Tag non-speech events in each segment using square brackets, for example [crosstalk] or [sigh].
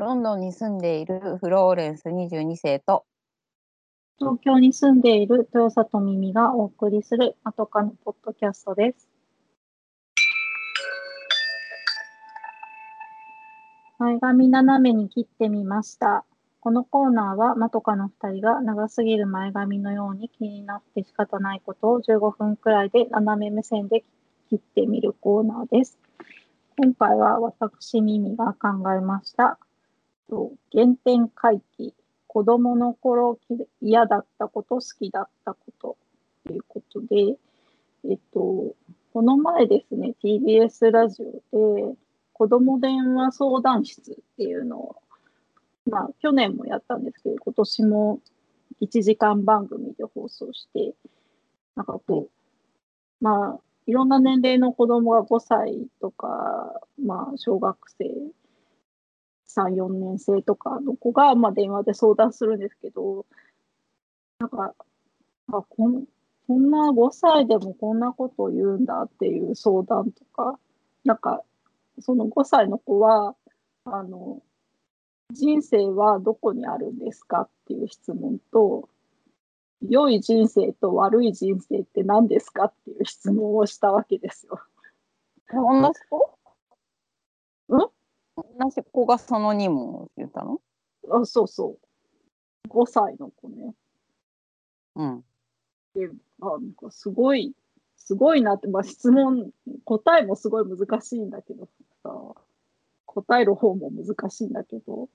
ロンドンに住んでいるフローレンス22世と東京に住んでいる豊里耳がお送りするまとかのポッドキャストです。前髪斜めに切ってみました。このコーナーはまとかの2人が長すぎる前髪のように気になって仕方ないことを15分くらいで斜め目線で切ってみるコーナーです。今回は私耳が考えました。と原点回帰。子供の頃嫌だったこと好きだったことということで、えっと、この前ですね TBS ラジオで子供電話相談室っていうのをまあ去年もやったんですけど今年も1時間番組で放送してなんかこうまあいろんな年齢の子供が5歳とか、まあ、小学生3、4年生とかの子が、まあ、電話で相談するんですけど、なんか、あこんこんな5歳でもこんなことを言うんだっていう相談とか、なんか、その5歳の子は、あの、人生はどこにあるんですかっていう質問と、良い人生と悪い人生って何ですかっていう質問をしたわけですよ。同じ子？ん？同じ子がその2問を言ったの？あそうそう。5歳の子ね。うん。で、あなんかすごい、すごいなって、まあ、質問、答えもすごい難しいんだけどさ、答える方も難しいんだけど、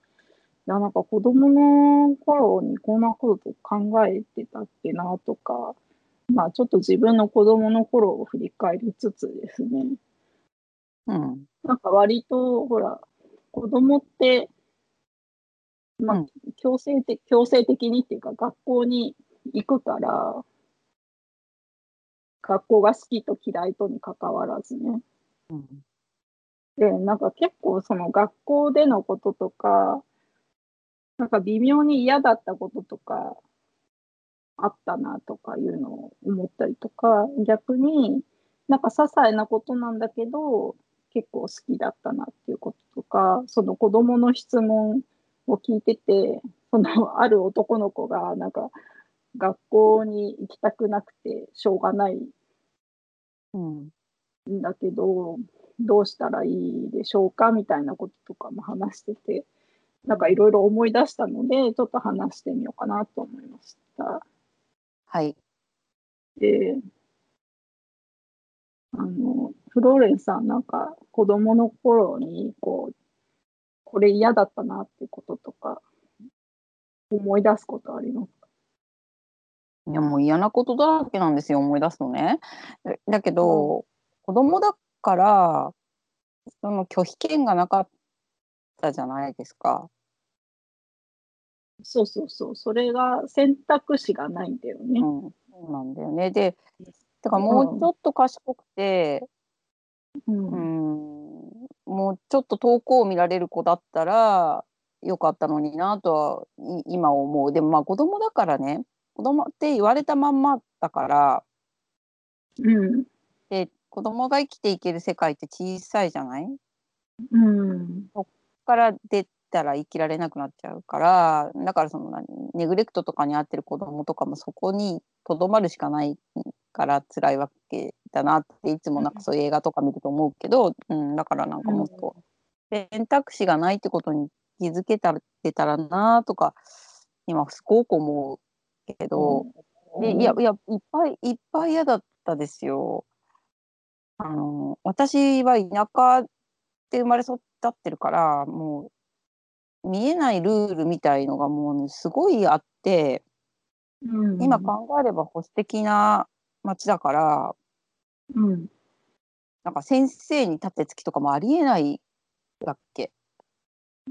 いや、なんか子供の頃にこんなこと考えてたっけなとか、まあちょっと自分の子供の頃を振り返りつつですね、うん。なんか割と、ほら、子供って、まあうん、強制的、強制的にっていうか、学校に行くから、学校が好きと嫌いとに関わらずね。うん。で、なんか結構その学校でのこととか、なんか微妙に嫌だったこととか、あったなとかいうのを思ったりとか、逆になんか些細なことなんだけど、結構好きだったなっていうこととか、その子供の質問を聞いてて、そのある男の子がなんか学校に行きたくなくてしょうがないうん。んだけど、どうしたらいいでしょうか？みたいなこととかも話してて、なんかいろいろ思い出したので、ちょっと話してみようかなと思いました。はい。で、あの、フローレンさん、なんか子供の頃に、こう、これ嫌だったなっていうこととか、思い出すことありますか？いやもう嫌なことだらけなんですよ思い出すとね。だだけど、子供だからその拒否権がなかったじゃないですか。そうそうそう、それが選択肢がないんだよね。うん、そうなんだよね。でだからもうちょっと賢くて、うんうん、もうちょっと遠くを見られる子だったらよかったのになとはい今思う。でもまあ子供だからね子供って言われたまんまだからうん。で子供が生きていける世界って小さいじゃない？うん。から出たら生きられなくなっちゃうからだからその何ネグレクトとかに遭ってる子供とかもそこにとどまるしかないから辛いわけだなっていつもなんかそういう映画とか見ると思うけど、うん、だからなんかもっと選択肢がないってことに気づけたたらなとか今すごく思うけど、でいやいやいっぱいいっぱい嫌だったですよ。あの私は田舎で生まれ育ってるからもう見えないルールみたいのがもうね、すごいあってうん、今考えれば保守的な町だからうん。なんか先生に立てつきとかもありえないわけ。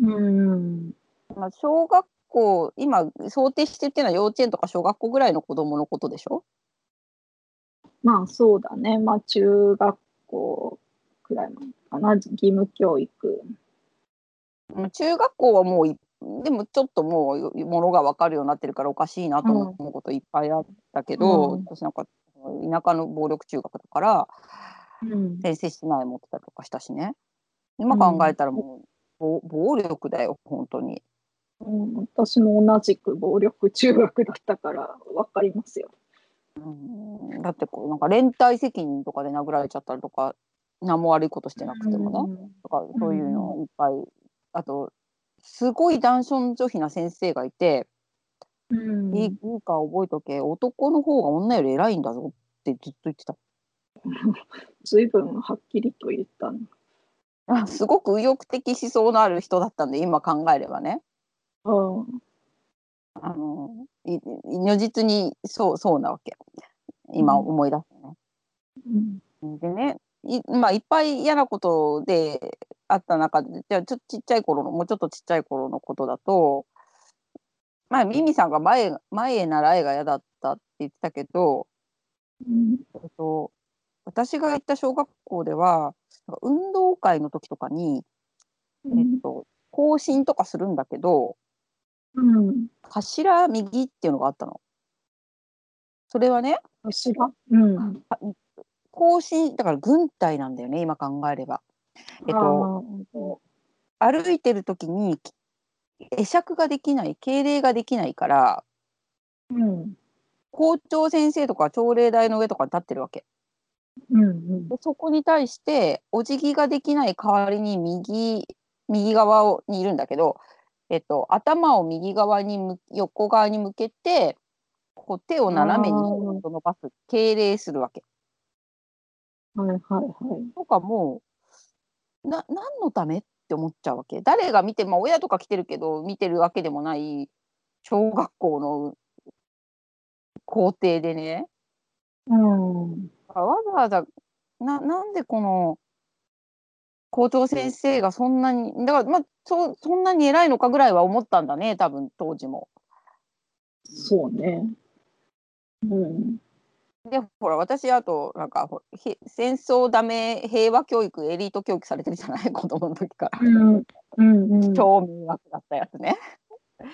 うん。まあ、小学校今想定してっていうのは幼稚園とか小学校ぐらいの子供のことでしょ？まあそうだね。まあ中学校くらいまでかな。義務教育。うん中学校はもういでもちょっともうものが分かるようになってるからおかしいなと思うこといっぱいあったけど、うん私なんか田舎の暴力中学だからうん。先生室内持ってたりとかしたしね今考えたらも暴暴力だよ本当に。うん、私も同じく暴力中学だったからわかりますよ。うん、だってこうなんか連帯責任とかで殴られちゃったりとか何も悪いことしてなくてもね、とかそういうのいっぱい、あとすごい男尊女卑な先生がいて、うん、いいか覚えとけ。男の方が女より偉いんだぞってずっと言ってた。ずいぶんはっきりと言ったの。あすごく右翼的思想のある人だったんで今考えればね。うん。あのい如実にそうそうなわけ。今思い出すね。うん。でねい,、まあ、いっぱい嫌なことであった中でじゃあちょっとちっちゃい頃のもうちょっとちっちゃい頃のことだとまあミミさんが前前へ習いが嫌だったって言ってたけど、うん。えっと、私が行った小学校では運動会の時とかに、えっと、行進とかするんだけどうん。頭右っていうのがあったの。それはね頭？うん。行進だから軍隊なんだよね今考えれば。えっとあ歩いてる時に会釈ができない敬礼ができないからーうん。校長先生とか朝礼台の上とかに立ってるわけ。うんでそこに対してお辞儀ができない代わりに右右側をにいるんだけど、えっと、頭を右側にむ横側に向けてこう手を斜めに伸ばす敬礼するわけ。はいはいはい。とかもな何のため？って思っちゃうわけ誰が見てまあ親とか来てるけど見てるわけでもない小学校の校庭でねうんわざわざななんでこの校長先生がそんなにだからまあそそんなに偉いのかぐらいは思ったんだね多分当時も。そうね。うんでほら私あとなんか戦争ダメ平和教育エリート教育されてるじゃない？子供の時から。うんうんうん超迷惑だったやつね。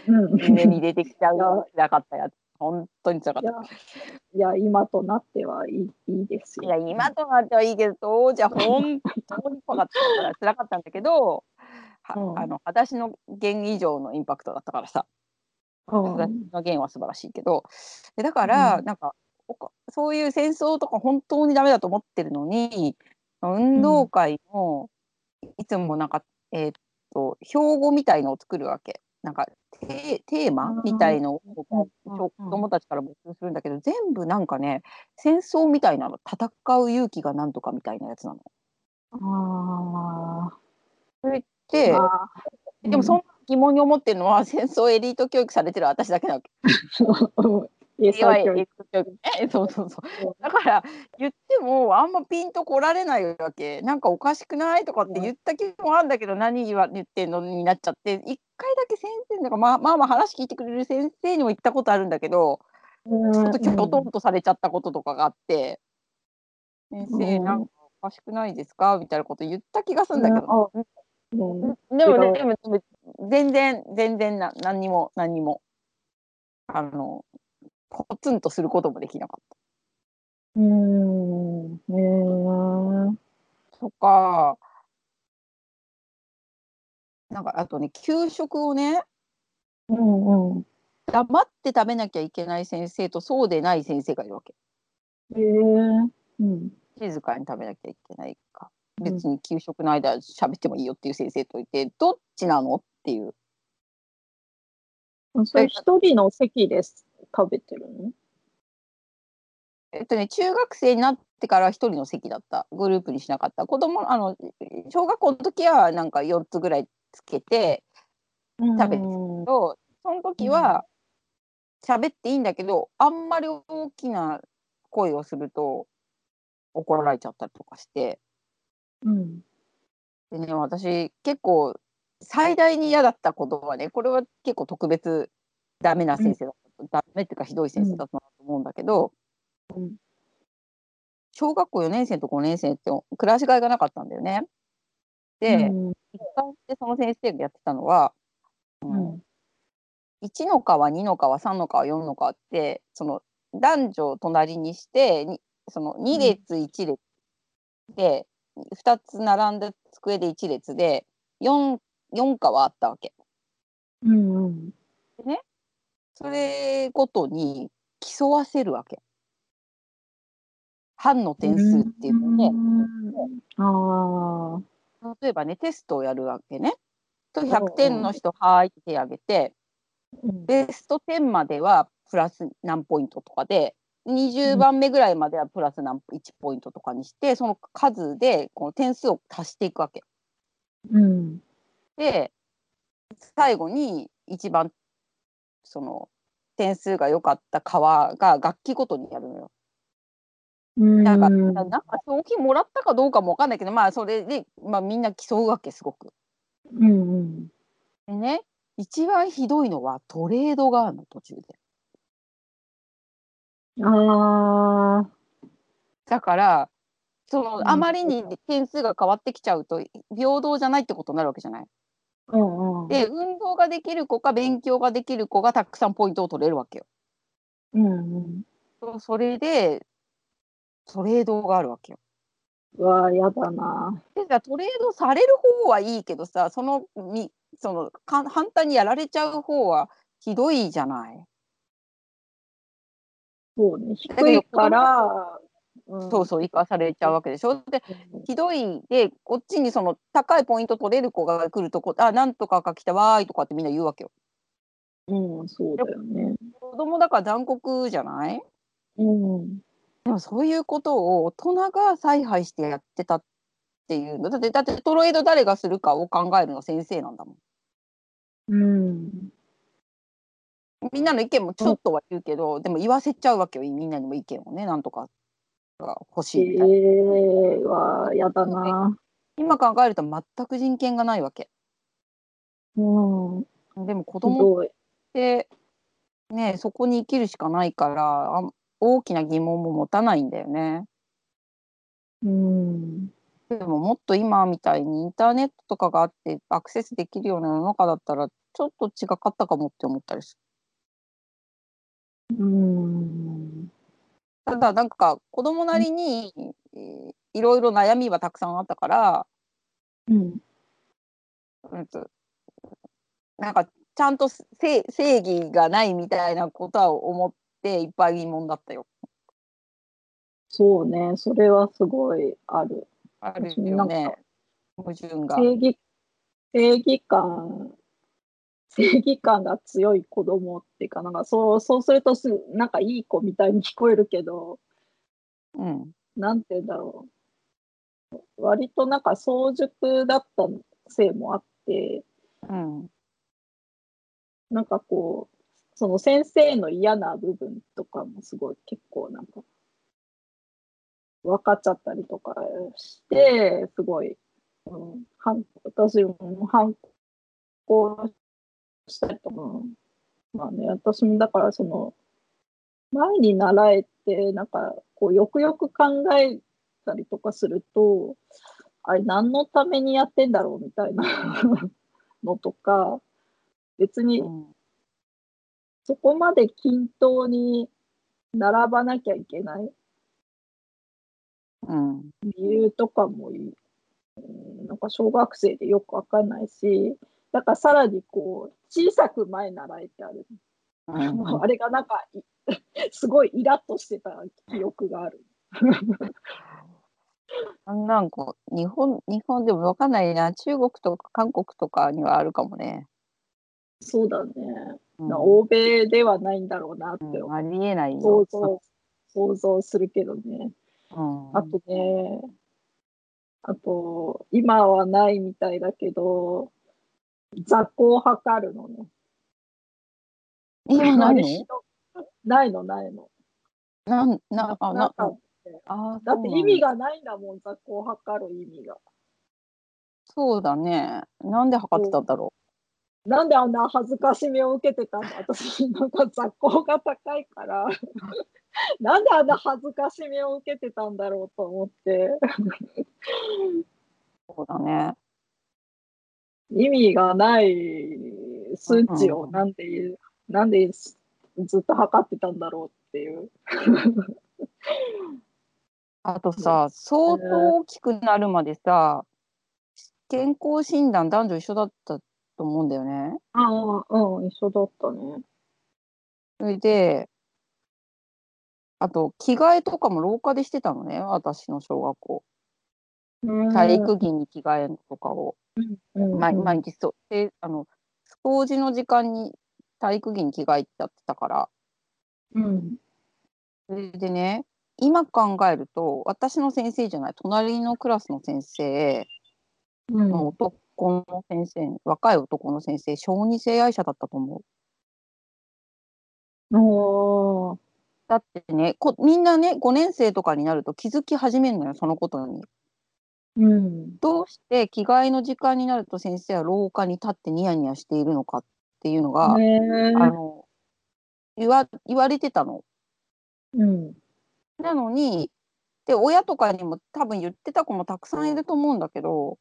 うん夢に出てきちゃうよなかったやつ。本当につらかっいやた。いや今となってはいいいいですよ。いや今となってはいいけど当時は本当に怖かったから辛かったんだけど、はうんあの私の弦以上のインパクトだったからさうん私の弦は素晴らしいけどでだから、うんなんかそういう戦争とか本当にダメだと思ってるのに運動会のいつもなんか、えーっと標語みたいのを作るわけ。なんかテテーマうんみたいのをうん子供たちから募集するんだけど全部なんかね戦争みたいなの戦う勇気がなんとかみたいなやつなの。あでーあーでもそんな疑問に思ってるのは戦争エリート教育されてる私だけなわけ。[laughs] うん英いわゆる才教育エリート教育ね。そうそうそう。だから言ってもあんまピンとこられないわけ。なんかおかしくないとかって言った気もあるんだけど何言わ言ってんのになっちゃって一回だけ先生なんかまあまあまあ話聞いてくれる先生にも言ったことあるんだけどちょっときょとんとされちゃったこととかがあって「先生うんなんかおかしくないですか?」みたいなこと言った気がするんだけど。うんでもね、でも全然、全然な、何にも、何にも。あの、ポツンとすることもできなかっうんねえた。とか。なんか、あとね、給食をね、うんうん黙って食べなきゃいけない先生と、そうでない先生がいるわけ。へえうん静かに食べなきゃいけないか。うん別に給食の間喋ってもいいよっていう先生といて、どっちなのっていう。それ一人の席で食べてるの？えっとね、中学生になってから一人の席だった。グループにしなかった。子供、あの、小学校の時はなんか4つぐらいつけて、食べてうんとその時は喋っていいんだけど、あんまり大きな声をすると怒られちゃったりとかして。うんでね、私結構最大に嫌だったことはね、これは結構特別ダメな先生だ。ダメっていうかひどい先生だったなと思うんだけど、うん小学校4年生と5年生ってクラス替えがなかったんだよね。で、うん一貫してその先生がやってたのは、うんうん1の川2の川3の川4の川ってその男女を隣にしてにその2列1列で、2つ並んだ机で1列で 4, 4科はあったわけ。うんうん。それごとに競わせるわけ。班の点数っていうので、ああ。例えばね、テストをやるわけね。と100点の人、はーいって手挙げて、うんベスト10まではプラス何ポイントとかで、20番目ぐらいまではプラス何1ポイントとかにして、その数でこの点数を足していくわけ。うん。で、最後に一番その点数が良かった川が楽器ごとにやるのよ。うん。なんか、なんか賞金もらったかどうかもわかんないけど、まあそれで、まあみんな競うわけ、すごく。うんうん。でね、一番ひどいのはトレードがあるの、途中で。ああ。だから、そうんのあまりに点数が変わってきちゃうと、平等じゃないってことになるわけじゃない？うんうん。で、運動ができる子か勉強ができる子がたくさんポイントを取れるわけよ。うんうん。それで、トレードがあるわけよ。うわあ、やだな。でさトレードされる方はいいけどさ、そのみそのか反対にやられちゃう方はひどいじゃない？そうね。低いから、うんそうそう、生かされちゃうわけでしょ？で、ひどいで、こっちにその高いポイント取れる子が来るとこ、あ、なんとかが来たわーいとかってみんな言うわけよ。うん、そうだよね。子供だから残酷じゃない？うん。でもそういうことを大人が采配してやってたっていうのだってだってトロエド誰がするかを考えるのは先生なんだもん。うん。みんなの意見もちょっとは言うけど、でも言わせちゃうわけよみんなにも意見をねなんとかが欲しえいみたいな。えは、やだな。今考えると全く人権がないわけ。うん。でも子ひ供っ。てねそこに生きるしかないからあ大きな疑問も持たないんだよね。うん。でももっと今みたいにインターネットとかがあってアクセスできるような世の中だったらちょっと違かったかもって思ったりすうん。る。ただなんか子供なりに、えーいろいろ悩みはたくさんあったから、うん。うんと、なんかちゃんとせ正義がないみたいなことは思っていっぱい疑問だったよ。そうね。それはすごいある。あるよねか。矛盾が。正義、正義感、正義感が強い子供っていうか、なんかそう、そうするとす、なんかいい子みたいに聞こえるけど、うん。なんて言うんだろう。割となんか早熟だったせいもあって、うん。なんかこう、その先生の嫌な部分とかもすごい結構なんか、分かっちゃったりとかして、すごい、うん、反私も反抗したりとか、まあね、私もだからその、前に習えて、なんかこう、よくよく考えたりとかすると、あれ何のためにやってんだろうみたいな [laughs] のとか、別にうん。そこまで均等に並ばなきゃいけないうん。理由とかもいい、うんなんか小学生でよくわかんないし、だからさらにこう、小さく前習えてある。うんあれがなんか、い [laughs] すごいイラッとしてた記憶がある。なんか日本日本でもわかんないな中国とか韓国とかにはあるかもね。そうだね。うんな欧米ではないんだろうなってうんありえない想よ。像、想像するけどね。うんあとね、あと、今はないみたいだけど、雑魚を測るのね。今ないあれひどないの、ないの。の？なんなあなあだって意味ががないんだもん、雑魚を測る意味が。そうだね。なんで測ってたんだろなんであんな恥ずかしめを受けてたんだ？私、なんか雑魚が高いから、[laughs] なんであんな恥ずかしめを受けてたんだろうと思って、う。そうだね。意味がない数値をうんなんで、なんでずっと測ってたんだろうっていう。あとさ相当大きくなるまでさ健康診断男女一緒だったと思うんだよね。ああ、うん、一緒だったね。それで、あと、着替えとかも廊下でしてたのね、私の小学校。体育着に着替えとかを、うん、毎毎日そう。で、あの、掃除の時間に体育着に着替えちゃってたから。うん。それでね、今考えると、私の先生じゃない、隣のクラスの先生、うん。男の先生、若い男の先生、小児性愛者だったと思う。おーだってねこ、みんなね、5年生とかになると気づき始めるのよ、そのことに。うん。どうして着替えの時間になると先生は廊下に立ってニヤニヤしているのかっていうのが、ねあの言わ言われてたの。うん。なのに、で、親とかにも多分言ってた子もたくさんいると思うんだけど、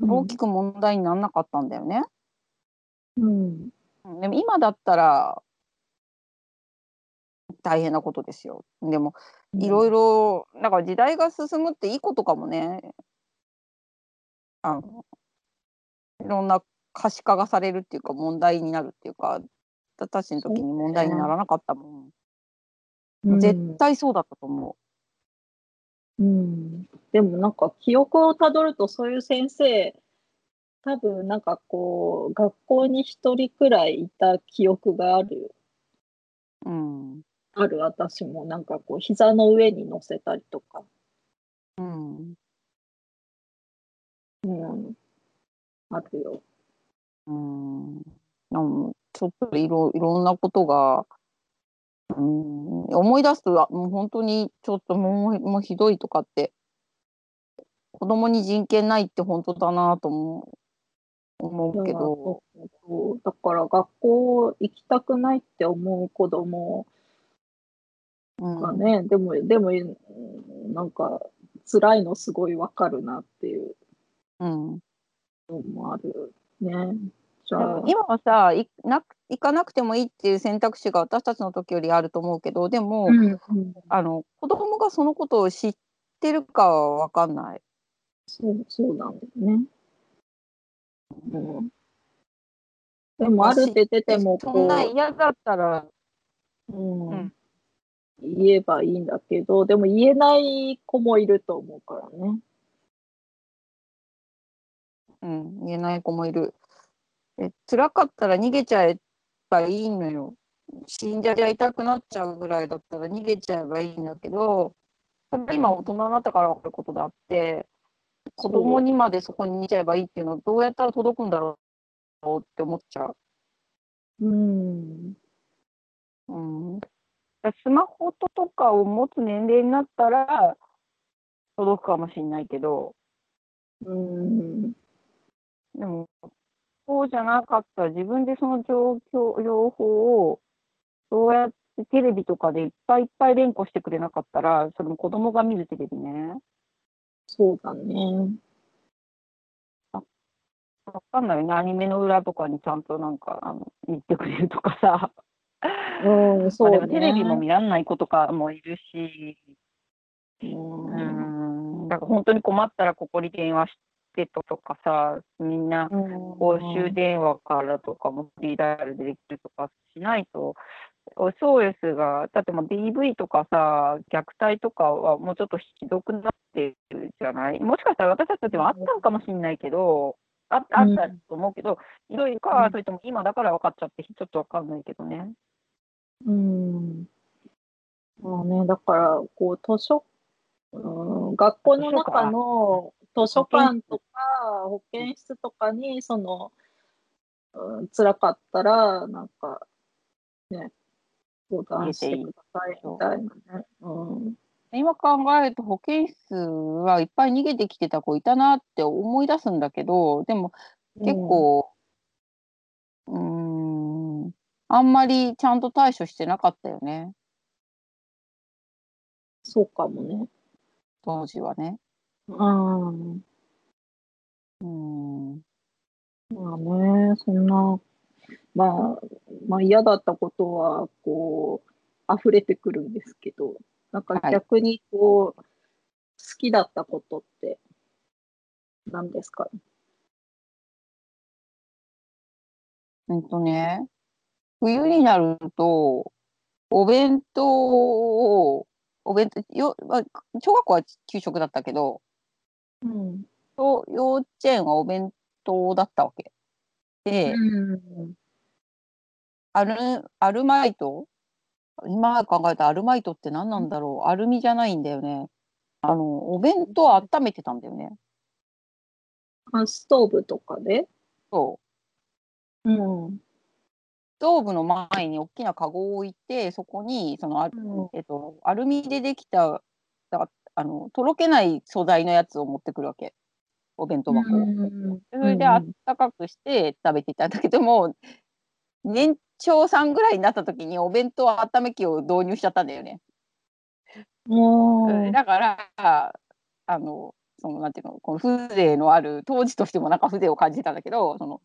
大きく問題にならなかったんだよね。うん。うんでも今だったら大変なことですよ。でもいろいろだから時代が進むっていいことかもね。あのいろんな可視化がされるっていうか問題になるっていうか私の時に問題にならなかったもん。うん絶対そうだったと思うん。でもなんか記憶をたどるとそういう先生、多分なんかこう、学校に一人くらいいた記憶がある。う。うん。ある私もなんかこう膝の上に乗せたりとか、うん。うん、あるよ。うん。なんちょっといろいろんなことが、うん、思い出すとあもう本当にちょっともうもうひどいとかって子供に人権ないって本当だなと思う思うけど、だから学校行きたくないって思う子供うん。がね、でも、でも、うんなんか辛いのすごいわかるなっていううん、のもあるね。じゃあでも、今はさいなく行かなくてもいいっていう選択肢が私たちの時よりあると思うけどでも、うんうん、あの子供がそのことを知ってるかは分かんない。そう、そうなんだよね。うん、でも、あるって出ても、そんなこ嫌だったらう、うんうん言えばいいんだけど、でも言えない子もいると思うからね。うん、言えない子もいる。え辛かったら逃げちゃえばいいのよ。死んじゃりゃ痛くなっちゃうぐらいだったら逃げちゃえばいいんだけど、今大人になったから分かることであって、子供にまでそこに逃げちゃえばいいっていうのはどうやったら届くんだろうって思っちゃう。うん。うん、スマホととかを持つ年齢になったら届くかもしれないけど、うん。でも、そうじゃなかったら自分でその状況、情報を、そうやってテレビとかでいっぱいいっぱい連呼してくれなかったら、それも子供が見るテレビね。そうだね。わかんないよね。アニメの裏とかにちゃんとなんか、あの、言ってくれるとかさ。うん、そうね。テレビも見らんない子とかもいるし、う。うんん、だから本当に困ったらここに電話してととかさ、みんな公衆電話からとかもフリーダイヤルでできるとかしないと、SOS が、だってもう DV とかさ、虐待とかはもうちょっとひどくなってるじゃない？もしかしたら私たちもあったのかもしれないけど、ああったと思うけど、ひどいか、うん。それとも今だから分かっちゃって、ちょっと分かんないけどね。うん。まあね、だから、こう、図書、うん、学校の中の図書館とか保健室とかに、その、うん、辛かったら、なんか、ね、相談してくださいみたいなね。うん。今考えると保健室はいっぱい逃げてきてた子いたなって思い出すんだけどでも結構うーんあんまりちゃんと対処してなかったよねそうかもね。当時はね。ああ。うん。まあね、そんな、まあ、まあ嫌だったことは、こう、溢れてくるんですけど、なんか逆にこう、好きだったことって何ですか？うんとね、冬になると、お弁当を、お弁当、よ、まあ、小学校は給食だったけど、うん。と幼稚園はお弁当だったわけ。で、うん。アル、アルマイト？今考えたらアルマイトって何なんだろう？アルミじゃないんだよね。あの、お弁当を温めてたんだよね。あ、ストーブとかで？そう。うん。ストーブの前に大きなカゴを置いて、そこに、その、あうんえっと、アルミでできた、あの、とろけない素材のやつを持ってくるわけ。お弁当箱を。それであったかくして食べていたんだけども、年長さんぐらいになった時にお弁当温め機を導入しちゃったんだよね。もう、だから、あの、その、なんていうの、この風情のある、当時としてもなんか風情を感じたんだけど、その、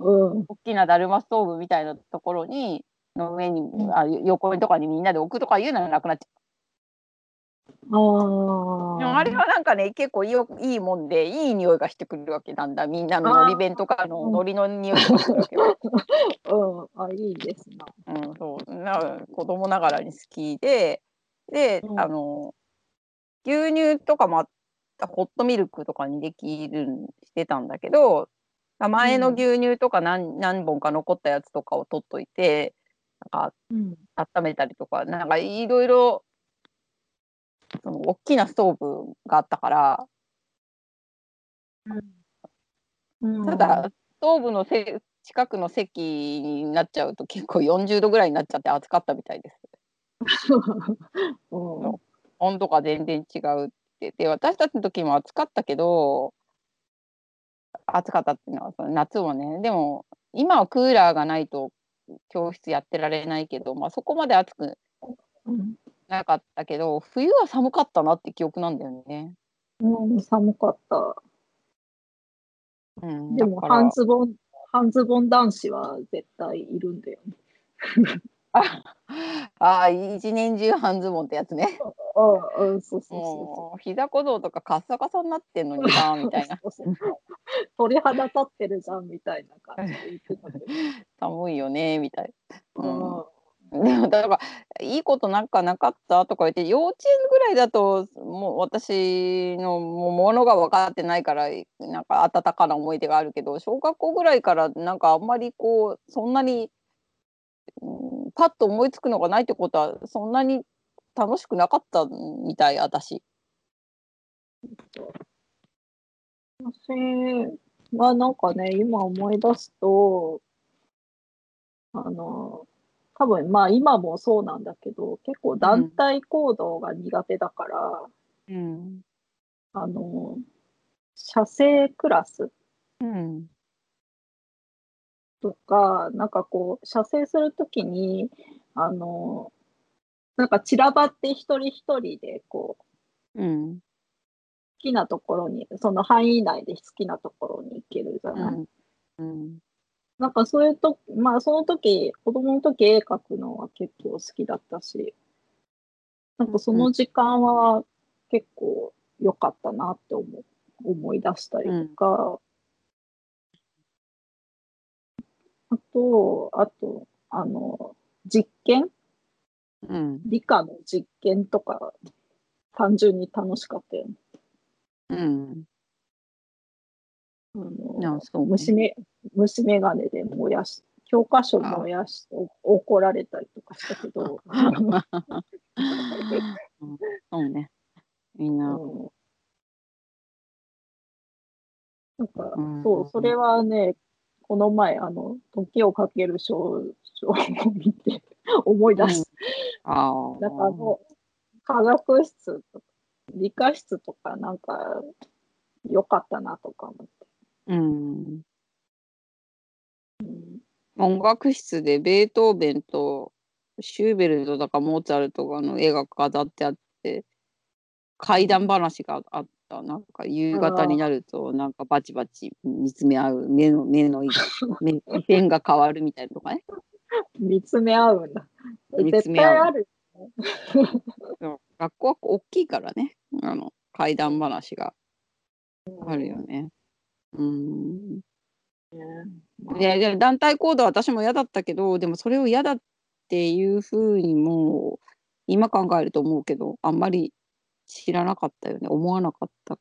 うん。大きなだるまストーブみたいなところに、の上に、んあ横にとかにみんなで置くとかいうのはなくなっちゃあう。でもあれはなんかね、結構いいよいいもんで、いい匂いがしてくるわけなんだ。みんなののり弁とかのうんのりの匂いがするわけよ。[laughs] うん。あ、いいですな。うん、そう。な子供ながらに好きで、で、うんあの、牛乳とかもあったホットミルクとかにできるんしてたんだけど、前の牛乳とか何何本か残ったやつとかを取っといて、なんかうん。温めたりとか、なんかいろいろ、その大きなストーブがあったから、うん。ただ、ストーブのせ近くの席になっちゃうと結構40度ぐらいになっちゃって暑かったみたいです。[laughs] うん。温度が全然違うって。で、私たちの時も暑かったけど、暑かったっていうのは、その夏もね、でも、今はクーラーがないと教室やってられないけど、まあそこまで暑くうんなかったけど、冬は寒かったなって記憶なんだよね。うん、寒かった。うん、でも、半ズボン、半ズボン男子は絶対いるんだよね。[laughs] ああ、一年中半ズボンってやつね。あうん、そうそうそもう、膝小僧とかカッサカサになってんのにさ、[laughs] みたいな。そうそうそう。鳥肌立ってるじゃんみたいな感じ。[laughs] 寒いよね、みたいな。うんうんで [laughs] もだからいいことなんかなかったとか言って幼稚園ぐらいだともう私のものが分かってないからなんか温かな思い出があるけど小学校ぐらいからなんかあんまりこうそんなに、うん、パッと思いつくのがないってことはそんなに楽しくなかったみたい私。私はなんかね、今思い出すと、あの、多分まあ今もそうなんだけど、結構団体行動が苦手だから、うん。あの、社生クラスうんとか、なんかこう、射精するときに、あの、なんか散らばって一人一人で、こう、うん。好きなところに、その範囲内で好きなところに行けるじゃうない？ん。うんなんかそういうと、まあその時、子供の時絵描くのは結構好きだったし、なんかその時間は結構良かったなって思う思い出したりとか、あと、あと、あの、実験？うん。理科の実験とか、単純に楽しかったよね。うんあのそうね虫眼鏡で燃やし、教科書燃やしてお怒られたりとかしたけど、[laughs] そうねみんな。うんなんか、うんそう、それはね、この前、あの、時をかける少女を見て [laughs] 思い出しああ。た。なんかあの、科学室とか、理科室とか、なんか、良かったなとか思って。うん。うん音楽室でベートーベンとシューベルトとかモーツァルトの絵が飾ってあって怪談話があったなんか夕方になるとなんかバチバチ見つめ合う目の目の目目線が変わるみたいなとかね見つめ合うんだ。見つ絶め合う対ある。そう学校は大きいからねあの怪談話があるよねうん。いやいや団体行動は私も嫌だったけどでもそれを嫌だっていうふうにもう今考えると思うけどあんまり知らなかったよね。思わなかった。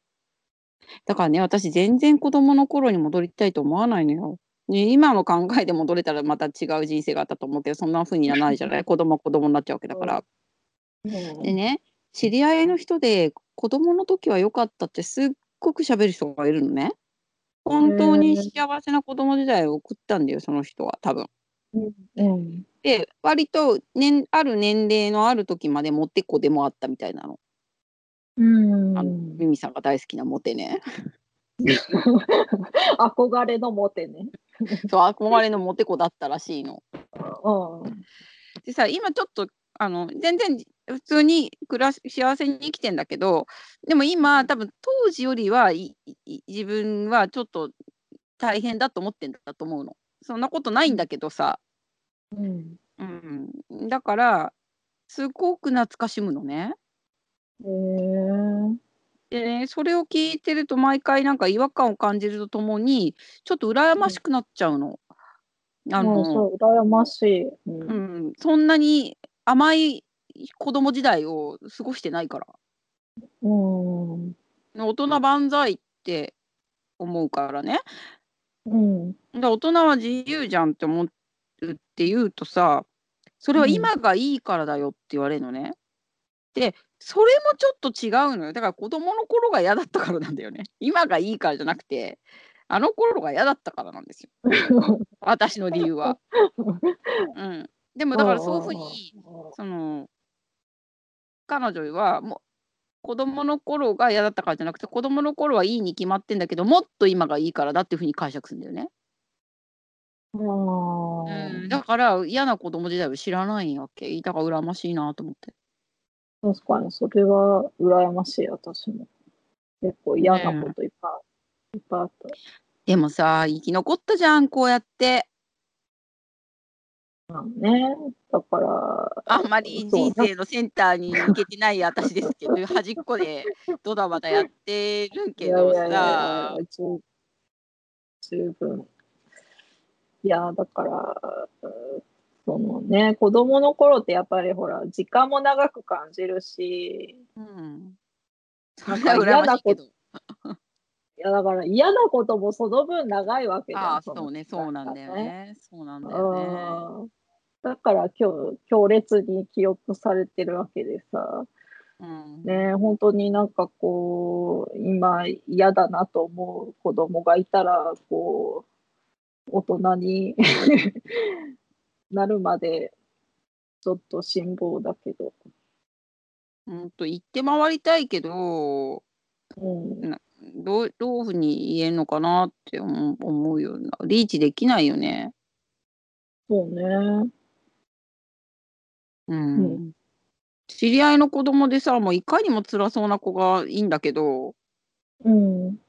だからね私全然子供の頃に戻りたいと思わないのよ、ね、今の考えで戻れたらまた違う人生があったと思うけどそんなふうにはないじゃない？子供は子供になっちゃうわけだから、でね知り合いの人で子供の時は良かったってすっごく喋る人がいるのね本当に幸せな子供時代を送ったんだよその人は多分。うん。で割と年ある年齢のある時までモテ子でもあったみたいなの。うん。あのミミさんが大好きなモテね。[laughs] 憧れのモテね。そう憧れのモテ子だったらしいの。うん。でさ今ちょっとあの全然普通に暮らし幸せに生きてんだけどでも今多分当時よりは自分はちょっと大変だと思ってんだと思うの。そんなことないんだけどさ、うん。うん、だからすごく懐かしむのね。へえ。でねそれを聞いてると毎回なんか違和感を感じるとともにちょっと羨ましくなっちゃうの。あうん、のそう、羨ましい。う。うんん、そんなに甘い子供時代を過ごしてないから。うん。大人万歳って思うからね。うん。で大人は自由じゃんって思うって言うとさそれは今がいいからだよって言われるのね。でそれもちょっと違うのよだから子供の頃が嫌だったからなんだよね。今がいいからじゃなくてあの頃が嫌だったからなんですよ [laughs] 私の理由は。うん、でもだからそういうふうにその彼女はもう子供の頃が嫌だったからじゃなくて子供の頃はいいに決まってんだけどもっと今がいいからだっていうふうに解釈するんだよね。うん。うん、だから嫌な子供時代を知らないわけ。だから羨ましいなと思って。確かに、それは羨ましい、私も。結構嫌なこといっぱい、いっぱいあった。でもさ生き残ったじゃんこうやって。まあね、だから、あんまり人生のセンターに行けてない私ですけど端っこでドタバタやってるけどいやいやいやさいや十十分。いや、だから、うんそのね、子供の頃ってやっぱりほら、時間も長く感じるし、うん、それは羨ましいけど。[laughs] いや、だから嫌なこともその分長いわけじゃん。ああそうねそうなんだよね。そうなんだうよね。んだから今日強烈に記憶されてるわけでさ、うんね、本当になんかこう今嫌だなと思う子供がいたらこう大人に [laughs] なるまでちょっと辛抱だけど、うんと言って回りたいけどうん、どうどういうふうに言えるのかなって思う思うようなリーチできないよね。そうね。うんう知り合いの子供でさもういかにも辛そうな子がいいんだけど、うん。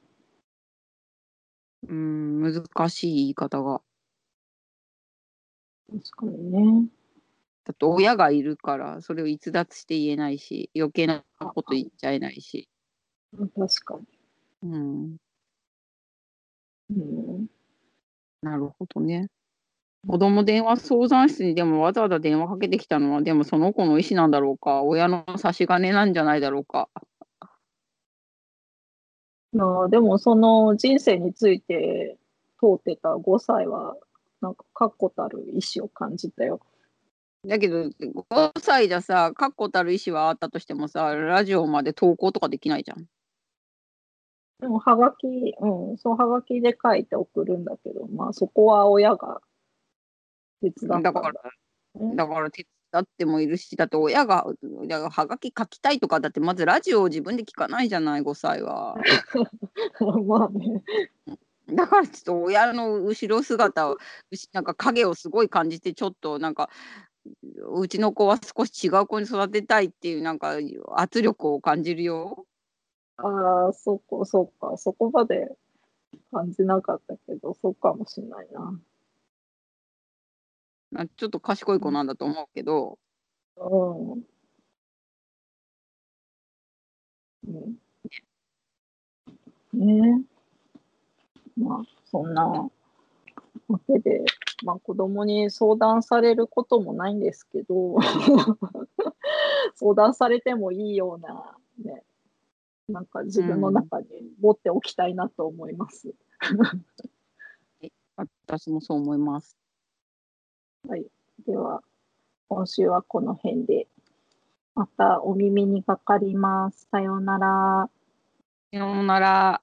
うん、難しい言い方が。確かにね。だって親がいるからそれを逸脱して言えないし余計なこと言っちゃえないし。確かうん、に。うん。なるほどね。子供電話相談室にでもわざわざ電話かけてきたのはでもその子の意思なんだろうか親の差し金なんじゃないだろうか。まあ、でもその人生について通ってた5歳はなんか確固たる意志を感じたよ。だけど5歳じゃさ確固たる意思はあったとしてもさラジオまで投稿とかできないじゃん。でもはがき、うん、そうはがきで書いて送るんだけど、まあそこは親が手伝だだからねだから手伝ってもいるしだって親がだからはがき書きたいとかだってまずラジオを自分で聞かないじゃない5歳は。まあね。だからちょっと親の後ろ姿をなんか影をすごい感じてちょっとなんかうちの子は少し違う子に育てたいっていうなんか圧力を感じるよ。ああ、そこ、そうか。そこまで感じなかったけど、そうかもしれないな。なちょっと賢い子なんだと思うけど、うん。うん。ねまあ、そんなわけで、まあ、子供に相談されることもないんですけど [laughs] 相談されてもいいような、ね、なんか自分の中に持っておきたいなと思います。私もそう思います。はい、では今週はこの辺でまたお耳にかかります。さようなら。さようなら。